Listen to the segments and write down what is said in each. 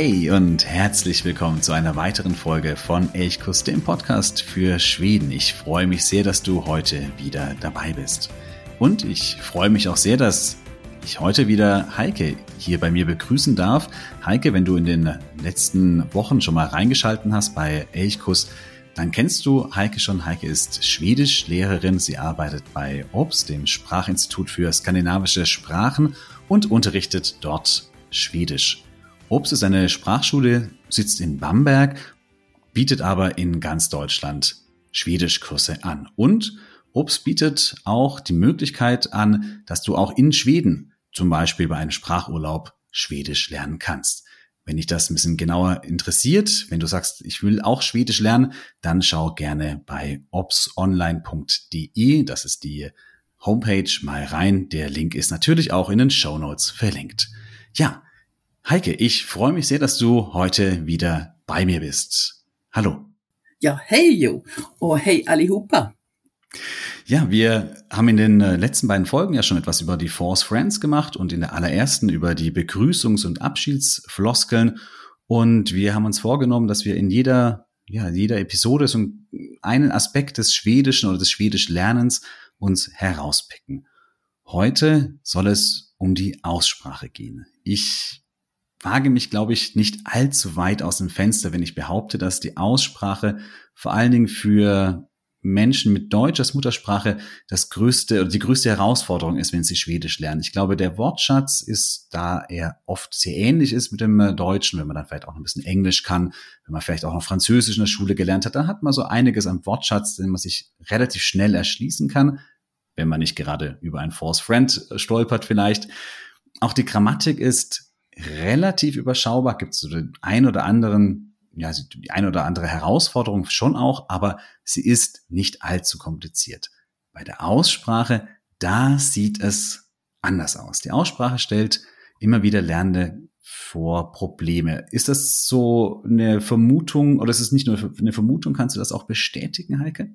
Hey und herzlich willkommen zu einer weiteren Folge von Elchkuss, dem Podcast für Schweden. Ich freue mich sehr, dass du heute wieder dabei bist. Und ich freue mich auch sehr, dass ich heute wieder Heike hier bei mir begrüßen darf. Heike, wenn du in den letzten Wochen schon mal reingeschalten hast bei Elchkuss, dann kennst du Heike schon. Heike ist Schwedischlehrerin. Sie arbeitet bei OBS, dem Sprachinstitut für skandinavische Sprachen und unterrichtet dort Schwedisch. Obst ist eine Sprachschule, sitzt in Bamberg, bietet aber in ganz Deutschland Schwedischkurse an. Und Obst bietet auch die Möglichkeit an, dass du auch in Schweden zum Beispiel bei einem Sprachurlaub Schwedisch lernen kannst. Wenn dich das ein bisschen genauer interessiert, wenn du sagst, ich will auch Schwedisch lernen, dann schau gerne bei obsonline.de, das ist die Homepage, mal rein. Der Link ist natürlich auch in den Show Notes verlinkt. Ja, Heike, ich freue mich sehr, dass du heute wieder bei mir bist. Hallo. Ja, hey Jo. Oh, hey allihopa. Ja, wir haben in den äh, letzten beiden Folgen ja schon etwas über die Force Friends gemacht und in der allerersten über die Begrüßungs- und Abschiedsfloskeln. Und wir haben uns vorgenommen, dass wir in jeder, ja, jeder Episode so einen Aspekt des Schwedischen oder des Schwedisch-Lernens uns herauspicken. Heute soll es um die Aussprache gehen. Ich wage mich, glaube ich, nicht allzu weit aus dem Fenster, wenn ich behaupte, dass die Aussprache vor allen Dingen für Menschen mit Deutsch als Muttersprache das größte oder die größte Herausforderung ist, wenn sie Schwedisch lernen. Ich glaube, der Wortschatz ist da er oft sehr ähnlich ist mit dem äh, Deutschen, wenn man dann vielleicht auch ein bisschen Englisch kann, wenn man vielleicht auch noch Französisch in der Schule gelernt hat, dann hat man so einiges am Wortschatz, den man sich relativ schnell erschließen kann, wenn man nicht gerade über ein Force Friend äh, stolpert vielleicht. Auch die Grammatik ist relativ überschaubar. Gibt es so den ein oder anderen, ja, die ein oder andere Herausforderung schon auch, aber sie ist nicht allzu kompliziert. Bei der Aussprache, da sieht es anders aus. Die Aussprache stellt immer wieder Lernende vor Probleme. Ist das so eine Vermutung oder ist es nicht nur eine Vermutung? Kannst du das auch bestätigen, Heike?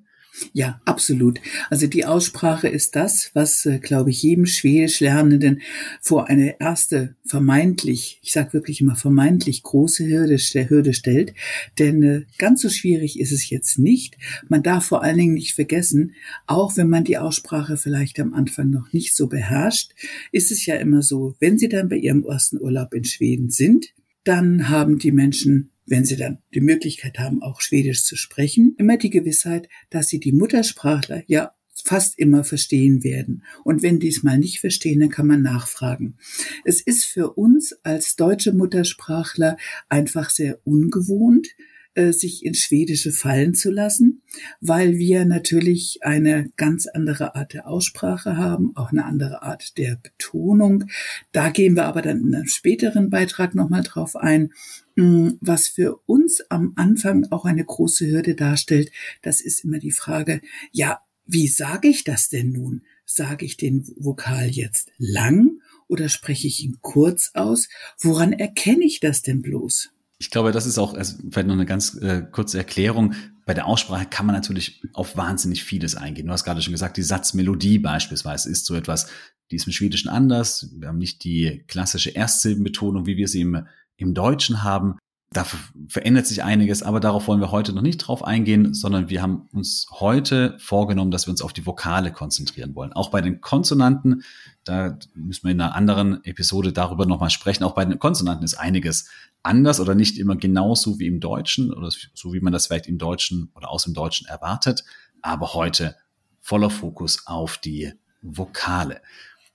Ja, absolut. Also die Aussprache ist das, was, äh, glaube ich, jedem Schwedisch-Lernenden vor eine erste vermeintlich, ich sage wirklich immer vermeintlich große Hürde, Hürde stellt. Denn äh, ganz so schwierig ist es jetzt nicht. Man darf vor allen Dingen nicht vergessen, auch wenn man die Aussprache vielleicht am Anfang noch nicht so beherrscht, ist es ja immer so, wenn Sie dann bei Ihrem ersten Urlaub in Schweden sind, dann haben die Menschen wenn sie dann die Möglichkeit haben, auch Schwedisch zu sprechen, immer die Gewissheit, dass sie die Muttersprachler ja fast immer verstehen werden. Und wenn die es mal nicht verstehen, dann kann man nachfragen. Es ist für uns als deutsche Muttersprachler einfach sehr ungewohnt, äh, sich ins Schwedische fallen zu lassen, weil wir natürlich eine ganz andere Art der Aussprache haben, auch eine andere Art der Betonung. Da gehen wir aber dann in einem späteren Beitrag nochmal drauf ein. Mm, was für uns am Anfang auch eine große Hürde darstellt, das ist immer die Frage, ja, wie sage ich das denn nun? Sage ich den Vokal jetzt lang oder spreche ich ihn kurz aus? Woran erkenne ich das denn bloß? Ich glaube, das ist auch also vielleicht noch eine ganz äh, kurze Erklärung. Bei der Aussprache kann man natürlich auf wahnsinnig vieles eingehen. Du hast gerade schon gesagt, die Satzmelodie beispielsweise ist so etwas, die ist im Schwedischen anders. Wir haben nicht die klassische Erstsilbenbetonung, wie wir sie im im Deutschen haben. Da verändert sich einiges, aber darauf wollen wir heute noch nicht drauf eingehen, sondern wir haben uns heute vorgenommen, dass wir uns auf die Vokale konzentrieren wollen. Auch bei den Konsonanten, da müssen wir in einer anderen Episode darüber nochmal sprechen. Auch bei den Konsonanten ist einiges anders oder nicht immer genauso wie im Deutschen oder so wie man das vielleicht im Deutschen oder aus dem Deutschen erwartet. Aber heute voller Fokus auf die Vokale.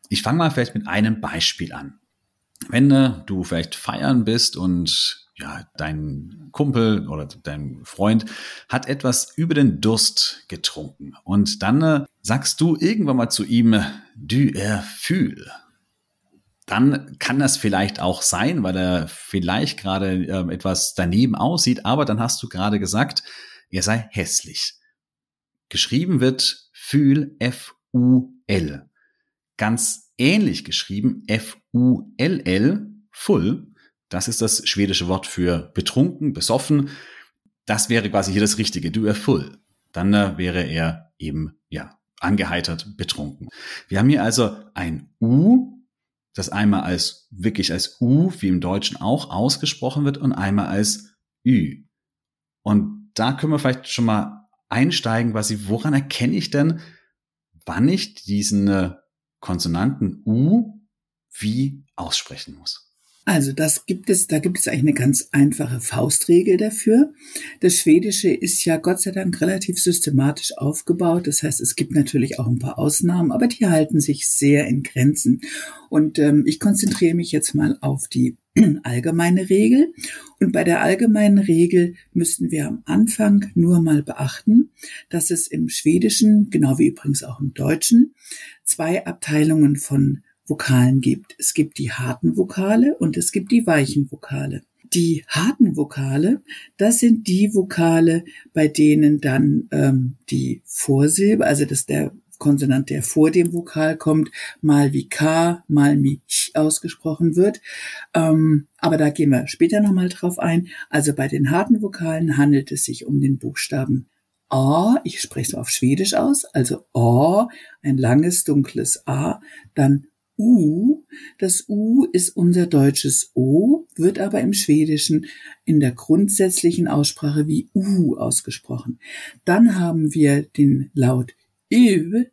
Ich fange mal vielleicht mit einem Beispiel an wenn äh, du vielleicht feiern bist und ja, dein Kumpel oder dein Freund hat etwas über den Durst getrunken und dann äh, sagst du irgendwann mal zu ihm, du erfühl. Dann kann das vielleicht auch sein, weil er vielleicht gerade äh, etwas daneben aussieht, aber dann hast du gerade gesagt, er sei hässlich. Geschrieben wird Fühl, F-U-L. Ganz ähnlich geschrieben, F-U-L-L, full. Das ist das schwedische Wort für betrunken, besoffen. Das wäre quasi hier das Richtige. Du er full. Dann äh, wäre er eben, ja, angeheitert, betrunken. Wir haben hier also ein U, das einmal als, wirklich als U, wie im Deutschen auch ausgesprochen wird, und einmal als Ü. Und da können wir vielleicht schon mal einsteigen, quasi, woran erkenne ich denn, wann ich diesen äh, Konsonanten U wie aussprechen muss? Also das gibt es, da gibt es eigentlich eine ganz einfache Faustregel dafür. Das Schwedische ist ja Gott sei Dank relativ systematisch aufgebaut. Das heißt, es gibt natürlich auch ein paar Ausnahmen, aber die halten sich sehr in Grenzen. Und ähm, ich konzentriere mich jetzt mal auf die allgemeine Regel. Und bei der allgemeinen Regel müssten wir am Anfang nur mal beachten, dass es im Schwedischen, genau wie übrigens auch im Deutschen, zwei Abteilungen von Vokalen gibt. Es gibt die harten Vokale und es gibt die weichen Vokale. Die harten Vokale, das sind die Vokale, bei denen dann ähm, die Vorsilbe, also dass der Konsonant, der vor dem Vokal kommt, mal wie K, mal wie Ch ausgesprochen wird. Ähm, aber da gehen wir später nochmal drauf ein. Also bei den harten Vokalen handelt es sich um den Buchstaben A, ich spreche es auf Schwedisch aus, also A, ein langes, dunkles A, dann U. Das U ist unser deutsches O, wird aber im Schwedischen in der grundsätzlichen Aussprache wie U ausgesprochen. Dann haben wir den Laut Ö.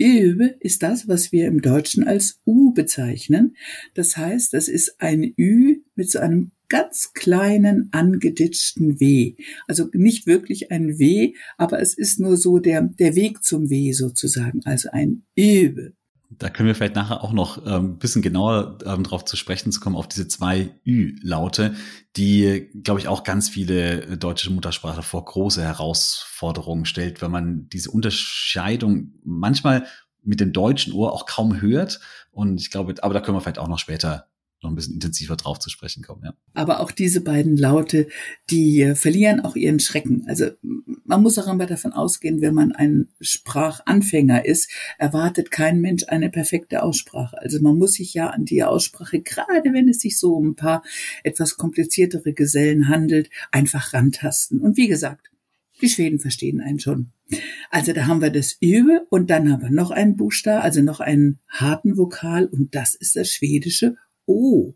Ö ist das, was wir im Deutschen als U bezeichnen. Das heißt, das ist ein Ü mit so einem ganz kleinen angeditschten W. Also nicht wirklich ein W, aber es ist nur so der, der Weg zum W sozusagen. Also ein Ö. Da können wir vielleicht nachher auch noch ein ähm, bisschen genauer ähm, darauf zu sprechen zu kommen, auf diese zwei Ü-Laute, die, glaube ich, auch ganz viele äh, deutsche Muttersprache vor große Herausforderungen stellt, wenn man diese Unterscheidung manchmal mit dem deutschen Ohr auch kaum hört. Und ich glaube, aber da können wir vielleicht auch noch später noch ein bisschen intensiver drauf zu sprechen kommen. Ja. Aber auch diese beiden Laute, die äh, verlieren auch ihren Schrecken. Also man muss auch immer davon ausgehen, wenn man ein Sprachanfänger ist, erwartet kein Mensch eine perfekte Aussprache. Also man muss sich ja an die Aussprache, gerade wenn es sich so um ein paar etwas kompliziertere Gesellen handelt, einfach rantasten. Und wie gesagt, die Schweden verstehen einen schon. Also da haben wir das Übe und dann haben wir noch einen Buchstaben, also noch einen harten Vokal und das ist das schwedische O.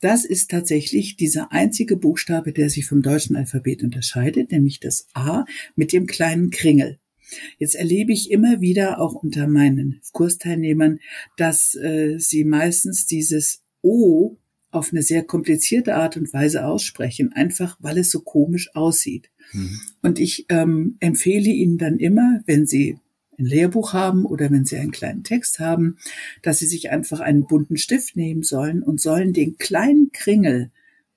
Das ist tatsächlich dieser einzige Buchstabe, der sich vom deutschen Alphabet unterscheidet, nämlich das A mit dem kleinen Kringel. Jetzt erlebe ich immer wieder auch unter meinen Kursteilnehmern, dass äh, sie meistens dieses O auf eine sehr komplizierte Art und Weise aussprechen, einfach weil es so komisch aussieht. Mhm. Und ich ähm, empfehle Ihnen dann immer, wenn Sie ein Lehrbuch haben oder wenn Sie einen kleinen Text haben, dass Sie sich einfach einen bunten Stift nehmen sollen und sollen den kleinen Kringel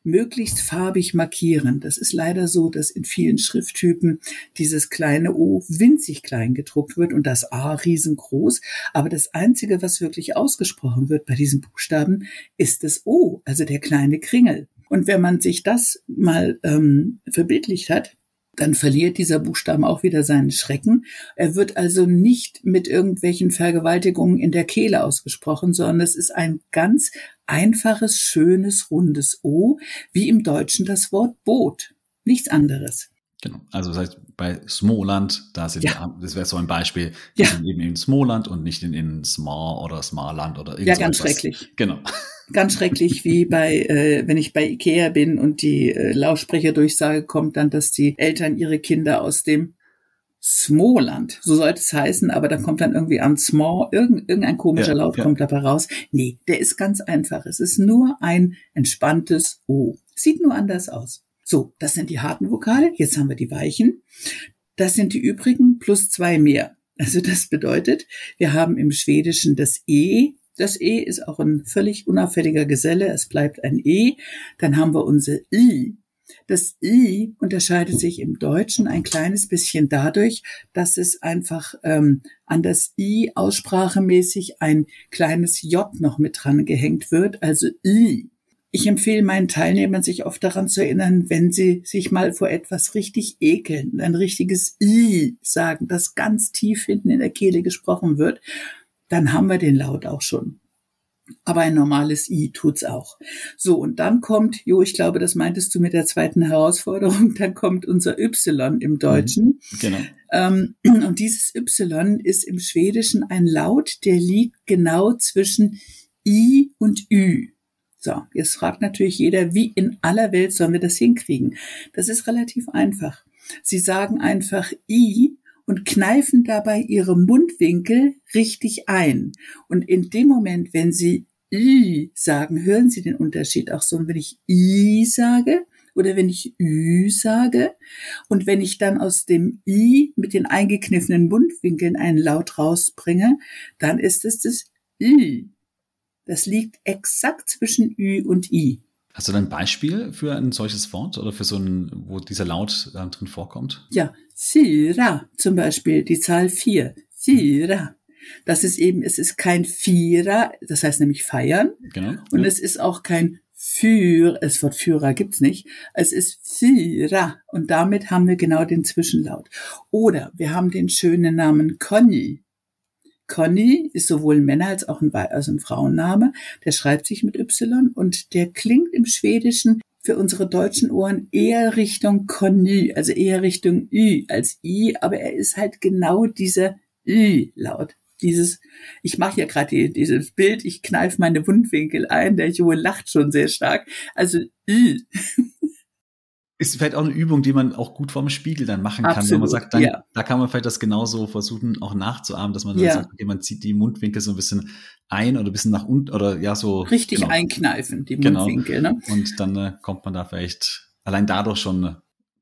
möglichst farbig markieren. Das ist leider so, dass in vielen Schrifttypen dieses kleine O winzig klein gedruckt wird und das A riesengroß. Aber das Einzige, was wirklich ausgesprochen wird bei diesen Buchstaben, ist das O, also der kleine Kringel. Und wenn man sich das mal ähm, verbildlicht hat, dann verliert dieser Buchstaben auch wieder seinen Schrecken. Er wird also nicht mit irgendwelchen Vergewaltigungen in der Kehle ausgesprochen, sondern es ist ein ganz einfaches, schönes, rundes O, wie im Deutschen das Wort Boot. Nichts anderes. Genau. Also das heißt, bei Smoland, da sind ja. das wäre so ein Beispiel, die ja. sind eben in Smoland und nicht in, in Smar oder Smarland oder irgendwas. Ja, ganz etwas. schrecklich. Genau. Ganz schrecklich, wie bei, äh, wenn ich bei Ikea bin und die äh, Lautsprecherdurchsage kommt dann, dass die Eltern ihre Kinder aus dem Smoland, so sollte es heißen, aber da kommt dann irgendwie an Small, irgend, irgendein komischer ja, Laut kommt dabei raus. Nee, der ist ganz einfach. Es ist nur ein entspanntes O. Sieht nur anders aus. So, das sind die harten Vokale. Jetzt haben wir die weichen. Das sind die übrigen plus zwei mehr. Also das bedeutet, wir haben im Schwedischen das E. Das E ist auch ein völlig unauffälliger Geselle. Es bleibt ein E. Dann haben wir unser I. Das I unterscheidet sich im Deutschen ein kleines bisschen dadurch, dass es einfach ähm, an das I aussprachemäßig ein kleines J noch mit dran gehängt wird, also I. ich empfehle meinen Teilnehmern, sich oft daran zu erinnern, wenn sie sich mal vor etwas richtig ekeln, ein richtiges I sagen, das ganz tief hinten in der Kehle gesprochen wird, dann haben wir den Laut auch schon. Aber ein normales I tut's auch. So, und dann kommt, Jo, ich glaube, das meintest du mit der zweiten Herausforderung, dann kommt unser Y im Deutschen. Mhm, genau. Ähm, und dieses Y ist im Schwedischen ein Laut, der liegt genau zwischen I und Ü. So, jetzt fragt natürlich jeder, wie in aller Welt sollen wir das hinkriegen? Das ist relativ einfach. Sie sagen einfach I und kneifen dabei ihre Mundwinkel richtig ein. Und in dem Moment, wenn Sie I sagen, hören Sie den Unterschied auch so. Und wenn ich I sage oder wenn ich Ü sage und wenn ich dann aus dem I mit den eingekniffenen Mundwinkeln einen Laut rausbringe, dann ist es das I. Das liegt exakt zwischen Ü und I. Hast du ein Beispiel für ein solches Wort oder für so ein, wo dieser Laut äh, drin vorkommt? Ja, Sira zum Beispiel, die Zahl vier. Sira. Das ist eben, es ist kein Vierer, das heißt nämlich feiern. Genau. Und ja. es ist auch kein für, das Wort Führer gibt's nicht. Es ist Vierer. Und damit haben wir genau den Zwischenlaut. Oder wir haben den schönen Namen Conny. Conny ist sowohl ein Männer als auch ein, also ein Frauenname. Der schreibt sich mit Y und der klingt im Schwedischen für unsere deutschen Ohren eher Richtung Conny, also eher Richtung Ü als I, aber er ist halt genau dieser Ü-Laut. Dieses, ich mache ja gerade die, dieses Bild, ich kneife meine Wundwinkel ein, der Junge lacht schon sehr stark. Also Ü. ist vielleicht auch eine Übung, die man auch gut vorm Spiegel dann machen kann, Absolut, wenn man sagt, dann, ja. da kann man vielleicht das genauso versuchen, auch nachzuahmen, dass man dann ja. sagt, okay, man zieht die Mundwinkel so ein bisschen ein oder ein bisschen nach unten oder ja so. Richtig genau. einkneifen, die genau. Mundwinkel, genau. ne? Und dann äh, kommt man da vielleicht allein dadurch schon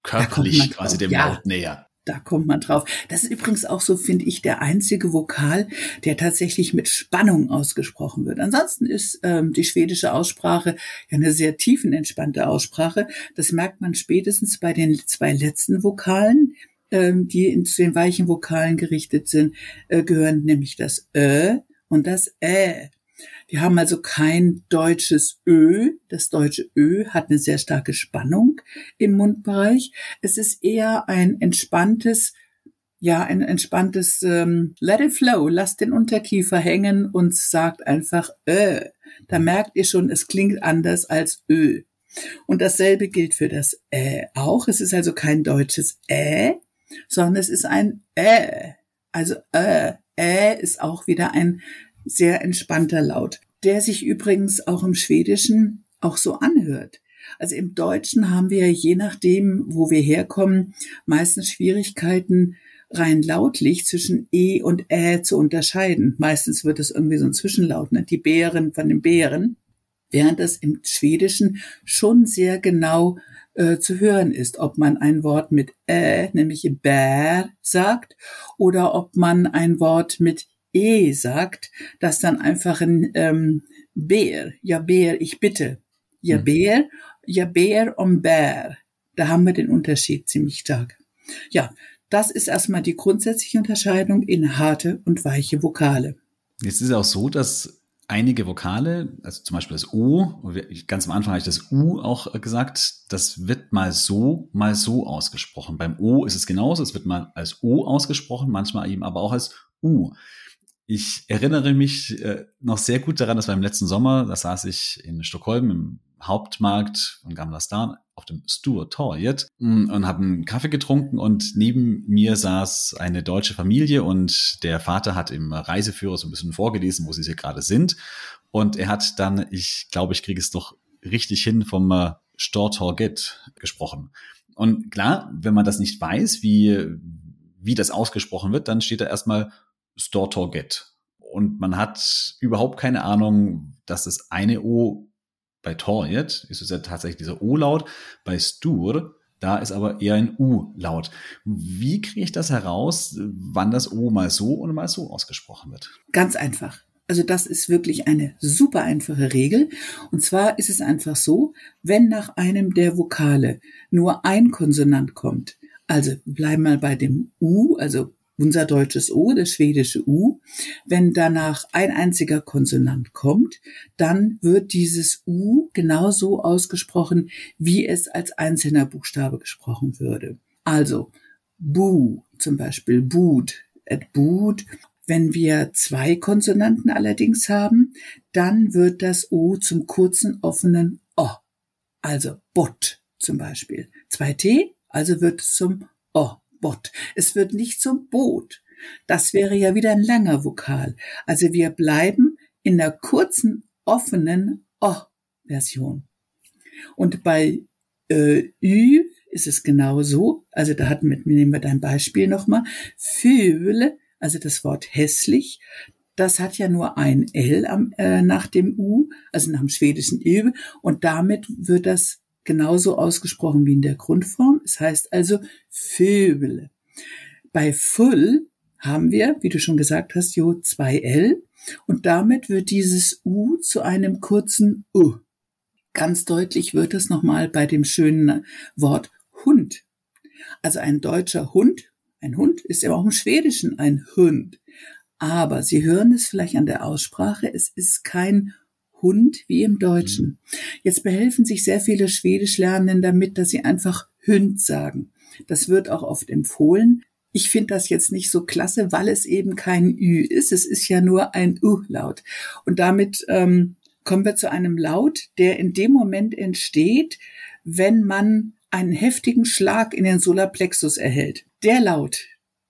körperlich quasi dem ja. Laut näher. Da kommt man drauf. Das ist übrigens auch so, finde ich, der einzige Vokal, der tatsächlich mit Spannung ausgesprochen wird. Ansonsten ist ähm, die schwedische Aussprache ja eine sehr tiefenentspannte Aussprache. Das merkt man spätestens bei den zwei letzten Vokalen, ähm, die zu den weichen Vokalen gerichtet sind, äh, gehören nämlich das Ö und das Ä. Wir haben also kein deutsches Ö. Das deutsche Ö hat eine sehr starke Spannung im Mundbereich. Es ist eher ein entspanntes, ja, ein entspanntes ähm, Let it flow, lasst den Unterkiefer hängen und sagt einfach Ö. Da merkt ihr schon, es klingt anders als Ö. Und dasselbe gilt für das Ä auch. Es ist also kein deutsches Ä, sondern es ist ein Ä. Also Ä. Ä ist auch wieder ein sehr entspannter Laut, der sich übrigens auch im Schwedischen auch so anhört. Also im Deutschen haben wir je nachdem, wo wir herkommen, meistens Schwierigkeiten, rein lautlich zwischen E und Ä zu unterscheiden. Meistens wird es irgendwie so ein Zwischenlaut, ne? die Bären von den Bären, während es im Schwedischen schon sehr genau äh, zu hören ist, ob man ein Wort mit Ä, nämlich Bär sagt, oder ob man ein Wort mit E sagt, dass dann einfach ein ähm, Bär, ja Bär, ich bitte, ja mhm. Bär, ja Bär und Bär. Da haben wir den Unterschied ziemlich stark. Ja, das ist erstmal die grundsätzliche Unterscheidung in harte und weiche Vokale. Jetzt ist es auch so, dass einige Vokale, also zum Beispiel das U, ganz am Anfang habe ich das U auch gesagt, das wird mal so, mal so ausgesprochen. Beim O ist es genauso, es wird mal als O ausgesprochen, manchmal eben aber auch als U. Ich erinnere mich äh, noch sehr gut daran, dass wir im letzten Sommer, da saß ich in Stockholm im Hauptmarkt von Gamla Stan auf dem Stur Torget mm, und habe einen Kaffee getrunken und neben mir saß eine deutsche Familie und der Vater hat im Reiseführer so ein bisschen vorgelesen, wo sie hier gerade sind und er hat dann, ich glaube, ich kriege es doch richtig hin, vom äh, Stor gesprochen. Und klar, wenn man das nicht weiß, wie, wie das ausgesprochen wird, dann steht da erstmal Store Target. Und man hat überhaupt keine Ahnung, dass das eine O bei Torget ist es ja tatsächlich dieser O-Laut, bei Stur, da ist aber eher ein U-Laut. Wie kriege ich das heraus, wann das O mal so und mal so ausgesprochen wird? Ganz einfach. Also das ist wirklich eine super einfache Regel. Und zwar ist es einfach so, wenn nach einem der Vokale nur ein Konsonant kommt, also bleiben mal bei dem U, also unser deutsches O, das schwedische U. Wenn danach ein einziger Konsonant kommt, dann wird dieses U genauso ausgesprochen, wie es als einzelner Buchstabe gesprochen würde. Also, Bu zum Beispiel, Bud, et Bud. Wenn wir zwei Konsonanten allerdings haben, dann wird das O zum kurzen offenen O. Also Bot zum Beispiel. Zwei T, also wird es zum O. Bot. Es wird nicht zum Boot. Das wäre ja wieder ein langer Vokal. Also wir bleiben in der kurzen, offenen O-Version. Und bei äh, Ü ist es genauso. Also da hatten wir, nehmen wir dein Beispiel nochmal. Fühle, also das Wort hässlich, das hat ja nur ein L am, äh, nach dem U, also nach dem schwedischen Ü. Und damit wird das genauso ausgesprochen wie in der Grundform. Es heißt also Vögel. Bei Full haben wir, wie du schon gesagt hast, Jo, zwei L und damit wird dieses U zu einem kurzen U. Ganz deutlich wird es nochmal bei dem schönen Wort Hund. Also ein deutscher Hund, ein Hund ist ja auch im Schwedischen ein Hund. Aber Sie hören es vielleicht an der Aussprache, es ist kein Hund wie im Deutschen. Mhm. Jetzt behelfen sich sehr viele Schwedischlernenden damit, dass sie einfach Hünd sagen. Das wird auch oft empfohlen. Ich finde das jetzt nicht so klasse, weil es eben kein Ü ist. Es ist ja nur ein U-Laut. Und damit ähm, kommen wir zu einem Laut, der in dem Moment entsteht, wenn man einen heftigen Schlag in den Solarplexus erhält. Der Laut,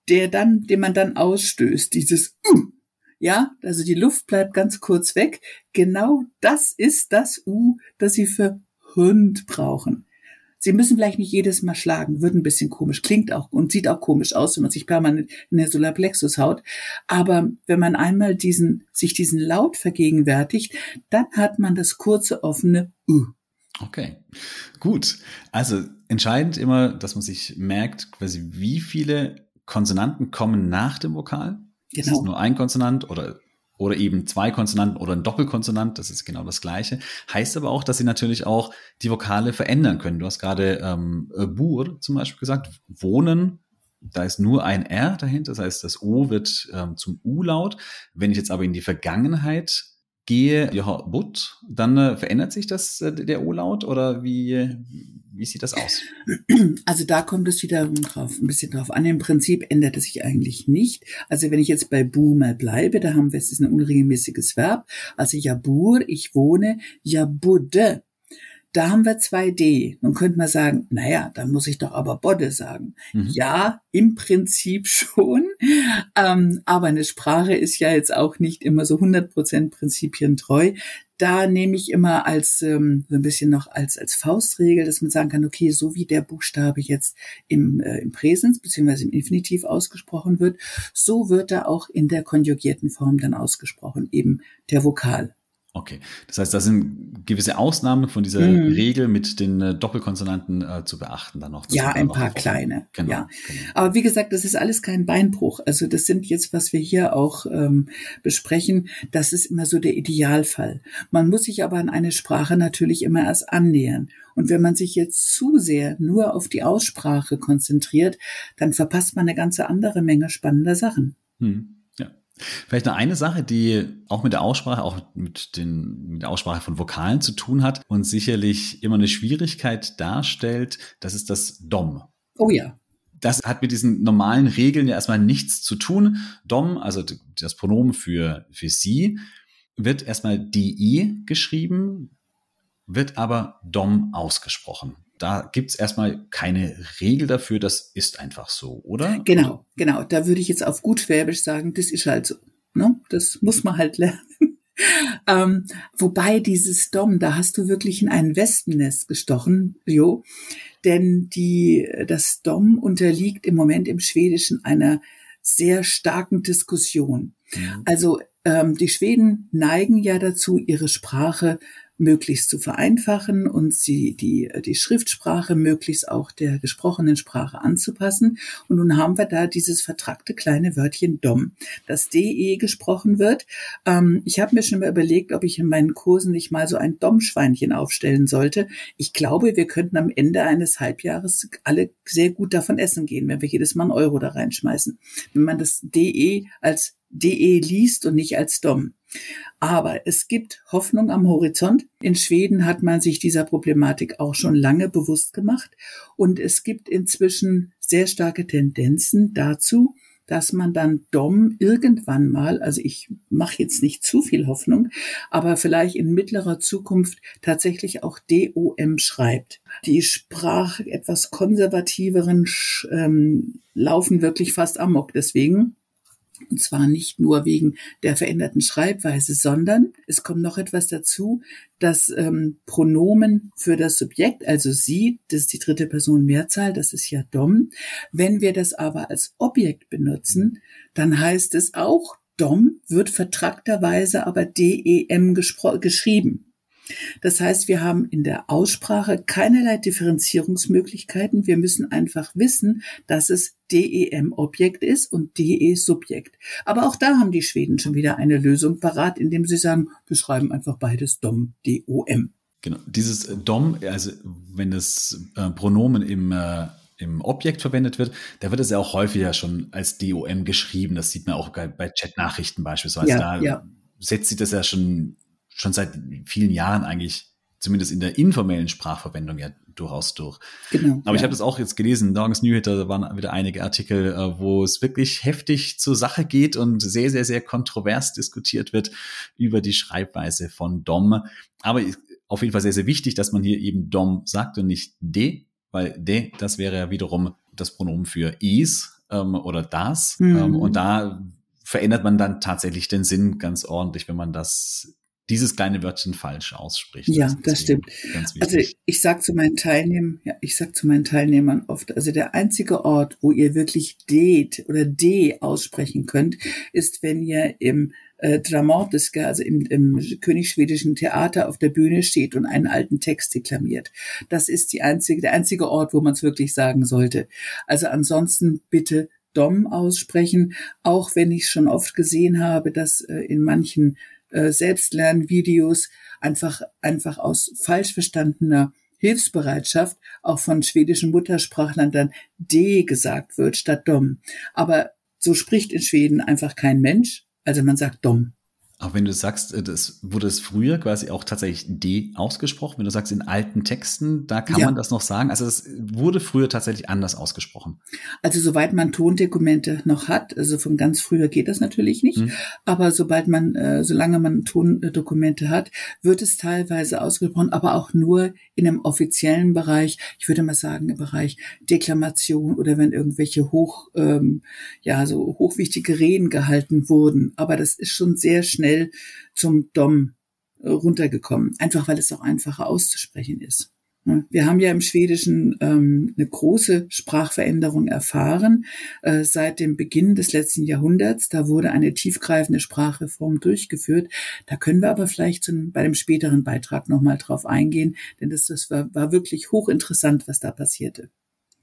der dann, den man dann ausstößt, dieses U, ja, also die Luft bleibt ganz kurz weg. Genau das ist das U, das Sie für Hund brauchen. Sie müssen vielleicht nicht jedes Mal schlagen, wird ein bisschen komisch, klingt auch und sieht auch komisch aus, wenn man sich permanent in der Solarplexus haut. Aber wenn man einmal diesen, sich diesen Laut vergegenwärtigt, dann hat man das kurze, offene U. Okay, gut. Also entscheidend immer, dass man sich merkt, quasi wie viele Konsonanten kommen nach dem Vokal Genau. Das ist nur ein Konsonant oder oder eben zwei Konsonanten oder ein Doppelkonsonant, das ist genau das Gleiche. Heißt aber auch, dass sie natürlich auch die Vokale verändern können. Du hast gerade ähm, Bur zum Beispiel gesagt, wohnen, da ist nur ein R dahinter, das heißt, das O wird ähm, zum U-Laut. Wenn ich jetzt aber in die Vergangenheit gehe, ja, but, dann äh, verändert sich das äh, der O-Laut oder wie, wie sieht das aus? Also da kommt es wieder drauf, ein bisschen drauf an. Im Prinzip ändert es sich eigentlich nicht. Also wenn ich jetzt bei bu mal bleibe, da haben wir, es ist ein unregelmäßiges Verb. Also jabur, ich wohne, jabude, da haben wir 2D. Nun könnte man sagen, naja, dann muss ich doch aber Bodde sagen. Mhm. Ja, im Prinzip schon. Ähm, aber eine Sprache ist ja jetzt auch nicht immer so 100% prinzipientreu. Da nehme ich immer als ähm, so ein bisschen noch als als Faustregel, dass man sagen kann, okay, so wie der Buchstabe jetzt im, äh, im Präsens beziehungsweise im Infinitiv ausgesprochen wird, so wird er auch in der konjugierten Form dann ausgesprochen, eben der Vokal. Okay, das heißt, da sind gewisse Ausnahmen von dieser mm. Regel mit den äh, Doppelkonsonanten äh, zu beachten dann noch. Ja, ein paar kleine. Genau, ja. Genau. Aber wie gesagt, das ist alles kein Beinbruch. Also das sind jetzt, was wir hier auch ähm, besprechen, das ist immer so der Idealfall. Man muss sich aber an eine Sprache natürlich immer erst annähern. Und wenn man sich jetzt zu sehr nur auf die Aussprache konzentriert, dann verpasst man eine ganze andere Menge spannender Sachen. Hm. Vielleicht noch eine Sache, die auch mit der Aussprache, auch mit, den, mit der Aussprache von Vokalen zu tun hat und sicherlich immer eine Schwierigkeit darstellt, das ist das Dom. Oh ja. Das hat mit diesen normalen Regeln ja erstmal nichts zu tun. Dom, also das Pronomen für, für sie, wird erstmal DI geschrieben, wird aber Dom ausgesprochen da gibt's erstmal keine Regel dafür, das ist einfach so, oder? Genau, genau. Da würde ich jetzt auf gut Schwäbisch sagen, das ist halt so. Ne? Das muss man halt lernen. ähm, wobei dieses Dom, da hast du wirklich in ein Wespennest gestochen, Jo. Denn die, das Dom unterliegt im Moment im Schwedischen einer sehr starken Diskussion. Mhm. Also ähm, die Schweden neigen ja dazu, ihre Sprache möglichst zu vereinfachen und sie die, die Schriftsprache möglichst auch der gesprochenen Sprache anzupassen. Und nun haben wir da dieses vertrackte kleine Wörtchen DOM, das DE gesprochen wird. Ähm, ich habe mir schon mal überlegt, ob ich in meinen Kursen nicht mal so ein DOM-Schweinchen aufstellen sollte. Ich glaube, wir könnten am Ende eines Halbjahres alle sehr gut davon essen gehen, wenn wir jedes Mal einen Euro da reinschmeißen. Wenn man das DE als DE liest und nicht als DOM. Aber es gibt Hoffnung am Horizont. In Schweden hat man sich dieser Problematik auch schon lange bewusst gemacht und es gibt inzwischen sehr starke Tendenzen dazu, dass man dann DOM irgendwann mal, also ich mache jetzt nicht zu viel Hoffnung, aber vielleicht in mittlerer Zukunft tatsächlich auch DOM schreibt. Die Sprach etwas konservativeren ähm, laufen wirklich fast amok deswegen. Und zwar nicht nur wegen der veränderten Schreibweise, sondern es kommt noch etwas dazu, dass ähm, Pronomen für das Subjekt, also sie, das ist die dritte Person Mehrzahl, das ist ja dom. Wenn wir das aber als Objekt benutzen, dann heißt es auch dom, wird vertragterweise aber dem geschrieben. Das heißt, wir haben in der Aussprache keinerlei Differenzierungsmöglichkeiten. Wir müssen einfach wissen, dass es DEM-Objekt ist und DE-Subjekt. Aber auch da haben die Schweden schon wieder eine Lösung parat, indem sie sagen, wir schreiben einfach beides DOM, D-O-M. Genau, dieses äh, DOM, also wenn das äh, Pronomen im äh im Objekt verwendet wird, da wird es ja auch häufiger schon als DOM geschrieben. Das sieht man auch bei Chat-Nachrichten beispielsweise. Ja, da ja. setzt sich das ja schon schon seit vielen Jahren eigentlich zumindest in der informellen Sprachverwendung ja durchaus durch. Genau. Aber ja. ich habe das auch jetzt gelesen, Morgens Newsletter, da waren wieder einige Artikel, äh, wo es wirklich heftig zur Sache geht und sehr, sehr, sehr kontrovers diskutiert wird über die Schreibweise von Dom. Aber auf jeden Fall sehr, sehr wichtig, dass man hier eben Dom sagt und nicht de, weil de, das wäre ja wiederum das Pronomen für is ähm, oder das. Mhm. Ähm, und da verändert man dann tatsächlich den Sinn ganz ordentlich, wenn man das dieses kleine Wörtchen falsch ausspricht. Ja, das, das stimmt. Also ich sage zu meinen Teilnehmern, ja, ich sag zu meinen Teilnehmern oft, also der einzige Ort, wo ihr wirklich D oder D aussprechen könnt, ist, wenn ihr im äh, Dramatiska, also im, im königsschwedischen Theater auf der Bühne steht und einen alten Text deklamiert. Das ist die einzige, der einzige Ort, wo man es wirklich sagen sollte. Also ansonsten bitte Dom aussprechen, auch wenn ich schon oft gesehen habe, dass äh, in manchen äh, Selbstlernvideos einfach, einfach aus falsch verstandener Hilfsbereitschaft auch von schwedischen Muttersprachlern dann D gesagt wird statt Dom. Aber so spricht in Schweden einfach kein Mensch. Also man sagt Dom. Auch wenn du sagst, äh, das wurde es früher quasi auch tatsächlich D ausgesprochen, wenn du sagst in alten Texten, da kann ja. man das noch sagen. Also es wurde früher tatsächlich anders ausgesprochen. Also soweit man Tondokumente noch hat, also von ganz früher geht das natürlich nicht, mhm. aber sobald man, äh, solange man Tondokumente hat, wird es teilweise ausgesprochen, aber auch nur in einem offiziellen Bereich. Ich würde mal sagen im Bereich Deklamation oder wenn irgendwelche hoch, ähm, ja so hochwichtige Reden gehalten wurden. Aber das ist schon sehr schnell schnell zum Dom äh, runtergekommen, einfach weil es auch einfacher auszusprechen ist. Wir haben ja im Schwedischen ähm, eine große Sprachveränderung erfahren äh, seit dem Beginn des letzten Jahrhunderts. Da wurde eine tiefgreifende Sprachreform durchgeführt. Da können wir aber vielleicht zum, bei dem späteren Beitrag nochmal drauf eingehen, denn das, das war, war wirklich hochinteressant, was da passierte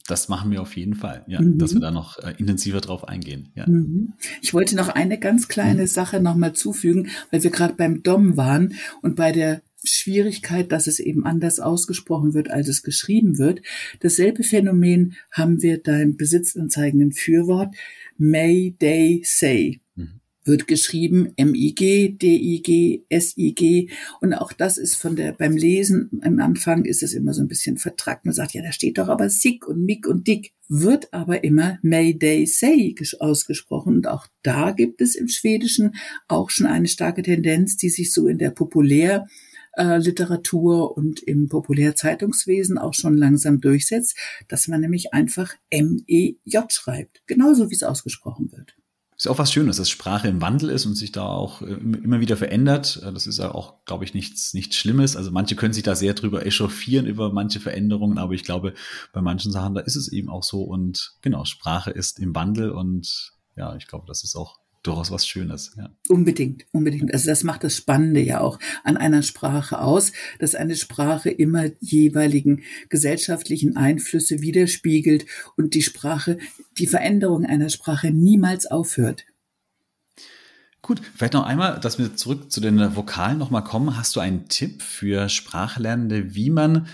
das machen wir auf jeden Fall, ja, mhm. dass wir da noch äh, intensiver drauf eingehen. Ja. Mhm. Ich wollte noch eine ganz kleine mhm. Sache nochmal zufügen, weil wir gerade beim Dom waren und bei der Schwierigkeit, dass es eben anders ausgesprochen wird, als es geschrieben wird. Dasselbe Phänomen haben wir da im besitzanzeigenden Fürwort May Day Say wird geschrieben M-I-G, D-I-G, S-I-G. Und auch das ist von der, beim Lesen am Anfang ist es immer so ein bisschen vertrackt. Man sagt, ja, da steht doch aber Sick und Mick und Dick. Wird aber immer Mayday Say ausgesprochen. Und auch da gibt es im Schwedischen auch schon eine starke Tendenz, die sich so in der Populär Literatur und im Populärzeitungswesen auch schon langsam durchsetzt, dass man nämlich einfach M-E-J schreibt. Genauso wie es ausgesprochen wird ist auch was Schönes, dass Sprache im Wandel ist und sich da auch äh, immer wieder verändert. Äh, das ist ja auch, glaube ich, nichts, nichts Schlimmes. Also manche können sich da sehr drüber echauffieren über manche Veränderungen, aber ich glaube, bei manchen Sachen, da ist es eben auch so. Und genau, Sprache ist im Wandel und ja, ich glaube, das ist auch durchaus was Schönes. Ja. Unbedingt, unbedingt. Also das macht das Spannende ja auch an einer Sprache aus, dass eine Sprache immer jeweiligen gesellschaftlichen Einflüsse widerspiegelt und die Sprache, die Veränderung einer Sprache niemals aufhört. Gut, vielleicht noch einmal, dass wir zurück zu den Vokalen nochmal kommen. Hast du einen Tipp für Sprachlernende, wie man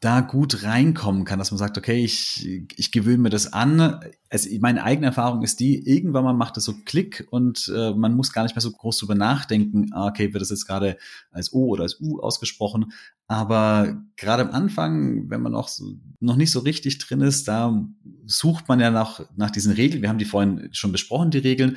da gut reinkommen kann, dass man sagt, okay, ich, ich gewöhne mir das an. Es, meine eigene Erfahrung ist die, irgendwann mal macht es so Klick und äh, man muss gar nicht mehr so groß drüber nachdenken, ah, okay, wird das jetzt gerade als O oder als U ausgesprochen. Aber gerade am Anfang, wenn man noch, so, noch nicht so richtig drin ist, da sucht man ja nach, nach diesen Regeln. Wir haben die vorhin schon besprochen, die Regeln.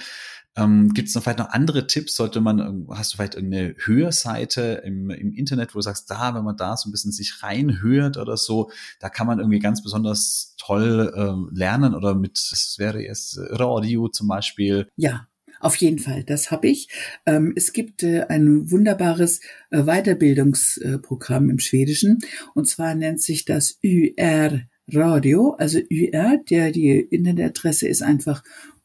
Ähm, Gibt es noch vielleicht noch andere Tipps? Sollte man, hast du vielleicht irgendeine Hörseite im, im Internet, wo du sagst, da, wenn man da so ein bisschen sich reinhört oder so, da kann man irgendwie ganz besonders toll äh, lernen oder mit, das wäre jetzt Radio zum Beispiel. Ja, auf jeden Fall, das habe ich. Ähm, es gibt äh, ein wunderbares äh, Weiterbildungsprogramm im Schwedischen und zwar nennt sich das UR Radio, also UR, der die Internetadresse ist einfach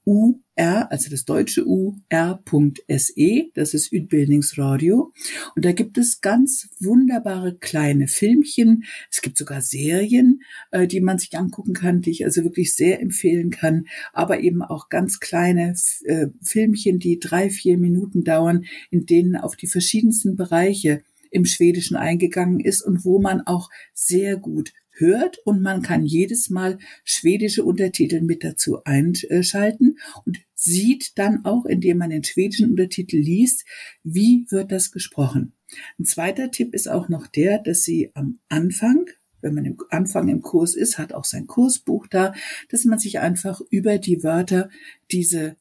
UR, also das deutsche U, R.se, das ist Utbildningsradio. Und da gibt es ganz wunderbare kleine Filmchen. Es gibt sogar Serien, äh, die man sich angucken kann, die ich also wirklich sehr empfehlen kann. Aber eben auch ganz kleine äh, Filmchen, die drei, vier Minuten dauern, in denen auf die verschiedensten Bereiche im Schwedischen eingegangen ist und wo man auch sehr gut hört und man kann jedes Mal schwedische Untertitel mit dazu einschalten und sieht dann auch, indem man den schwedischen Untertitel liest, wie wird das gesprochen. Ein zweiter Tipp ist auch noch der, dass Sie am Anfang wenn man im Anfang im Kurs ist, hat auch sein Kursbuch da, dass man sich einfach über die Wörter diese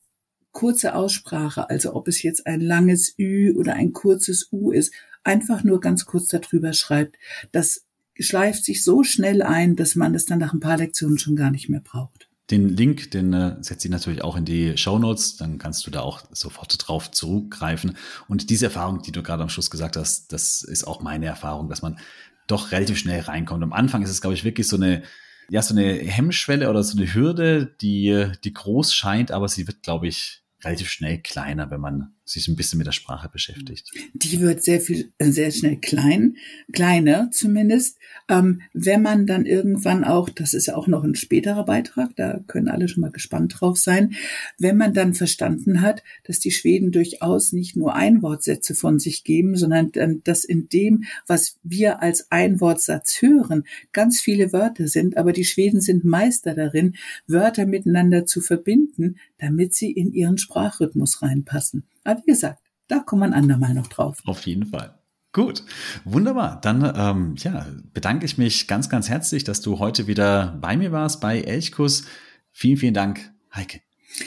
kurze Aussprache, also ob es jetzt ein langes Ü oder ein kurzes U ist, einfach nur ganz kurz darüber schreibt. Das schleift sich so schnell ein, dass man es dann nach ein paar Lektionen schon gar nicht mehr braucht. Den Link, den äh, setze ich natürlich auch in die Show Notes, dann kannst du da auch sofort drauf zurückgreifen. Und diese Erfahrung, die du gerade am Schluss gesagt hast, das ist auch meine Erfahrung, dass man doch relativ schnell reinkommt. Am Anfang ist es, glaube ich, wirklich so eine, ja, so eine Hemmschwelle oder so eine Hürde, die, die groß scheint, aber sie wird, glaube ich, relativ schnell kleiner, wenn man sich ein bisschen mit der Sprache beschäftigt. Die wird sehr viel, äh, sehr schnell klein, kleiner zumindest. Ähm, wenn man dann irgendwann auch, das ist ja auch noch ein späterer Beitrag, da können alle schon mal gespannt drauf sein, wenn man dann verstanden hat, dass die Schweden durchaus nicht nur Einwortsätze von sich geben, sondern dass in dem, was wir als Einwortsatz hören, ganz viele Wörter sind, aber die Schweden sind Meister darin, Wörter miteinander zu verbinden, damit sie in ihren Sprachrhythmus reinpassen. Aber wie gesagt, da kommt man andermal noch drauf. Auf jeden Fall. Gut, wunderbar. Dann ähm, ja, bedanke ich mich ganz, ganz herzlich, dass du heute wieder bei mir warst bei Elchkus. Vielen, vielen Dank, Heike.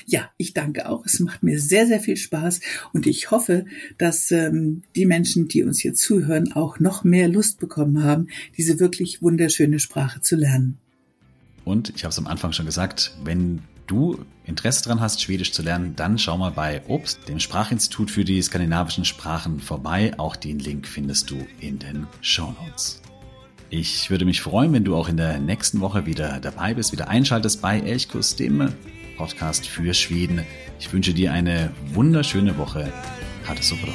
Ja, ich danke auch. Es macht mir sehr, sehr viel Spaß und ich hoffe, dass ähm, die Menschen, die uns hier zuhören, auch noch mehr Lust bekommen haben, diese wirklich wunderschöne Sprache zu lernen. Und ich habe es am Anfang schon gesagt, wenn du Interesse daran hast, Schwedisch zu lernen, dann schau mal bei Obst, dem Sprachinstitut für die skandinavischen Sprachen, vorbei. Auch den Link findest du in den Show Notes. Ich würde mich freuen, wenn du auch in der nächsten Woche wieder dabei bist, wieder einschaltest bei Elchkus, dem Podcast für Schweden. Ich wünsche dir eine wunderschöne Woche. Hat es so bra.